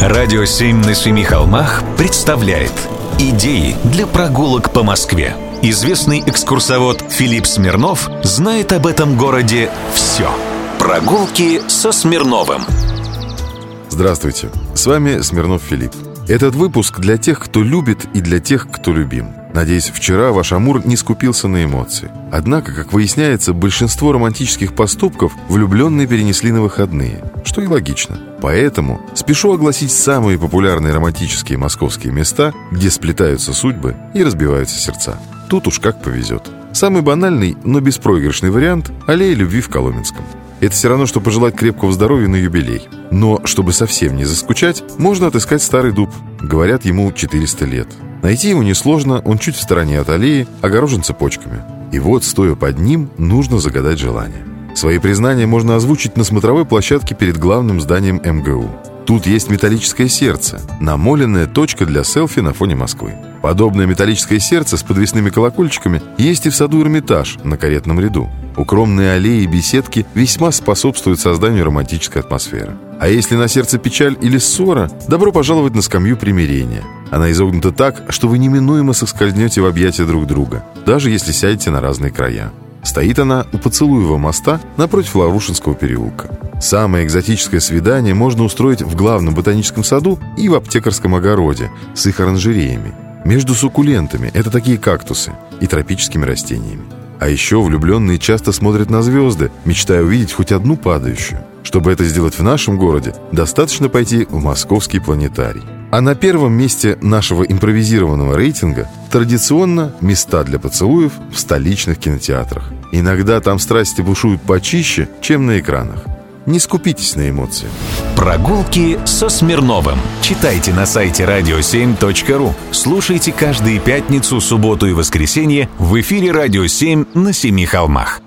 Радио «Семь на семи холмах» представляет Идеи для прогулок по Москве Известный экскурсовод Филипп Смирнов знает об этом городе все Прогулки со Смирновым. Здравствуйте, с вами Смирнов Филипп. Этот выпуск для тех, кто любит и для тех, кто любим. Надеюсь, вчера ваш Амур не скупился на эмоции. Однако, как выясняется, большинство романтических поступков влюбленные перенесли на выходные, что и логично. Поэтому спешу огласить самые популярные романтические московские места, где сплетаются судьбы и разбиваются сердца. Тут уж как повезет. Самый банальный, но беспроигрышный вариант – аллея любви в Коломенском – это все равно, что пожелать крепкого здоровья на юбилей. Но, чтобы совсем не заскучать, можно отыскать старый дуб. Говорят, ему 400 лет. Найти его несложно, он чуть в стороне от аллеи, огорожен цепочками. И вот, стоя под ним, нужно загадать желание. Свои признания можно озвучить на смотровой площадке перед главным зданием МГУ. Тут есть металлическое сердце, намоленная точка для селфи на фоне Москвы. Подобное металлическое сердце с подвесными колокольчиками есть и в саду Эрмитаж на каретном ряду. Укромные аллеи и беседки весьма способствуют созданию романтической атмосферы. А если на сердце печаль или ссора, добро пожаловать на скамью примирения. Она изогнута так, что вы неминуемо соскользнете в объятия друг друга, даже если сядете на разные края. Стоит она у поцелуевого моста напротив Лаврушинского переулка. Самое экзотическое свидание можно устроить в главном ботаническом саду и в аптекарском огороде с их оранжереями. Между суккулентами – это такие кактусы и тропическими растениями. А еще влюбленные часто смотрят на звезды, мечтая увидеть хоть одну падающую. Чтобы это сделать в нашем городе, достаточно пойти в московский планетарий. А на первом месте нашего импровизированного рейтинга традиционно места для поцелуев в столичных кинотеатрах. Иногда там страсти бушуют почище, чем на экранах. Не скупитесь на эмоции. Прогулки со Смирновым. Читайте на сайте radio7.ru. Слушайте каждые пятницу, субботу и воскресенье в эфире «Радио 7» на Семи холмах.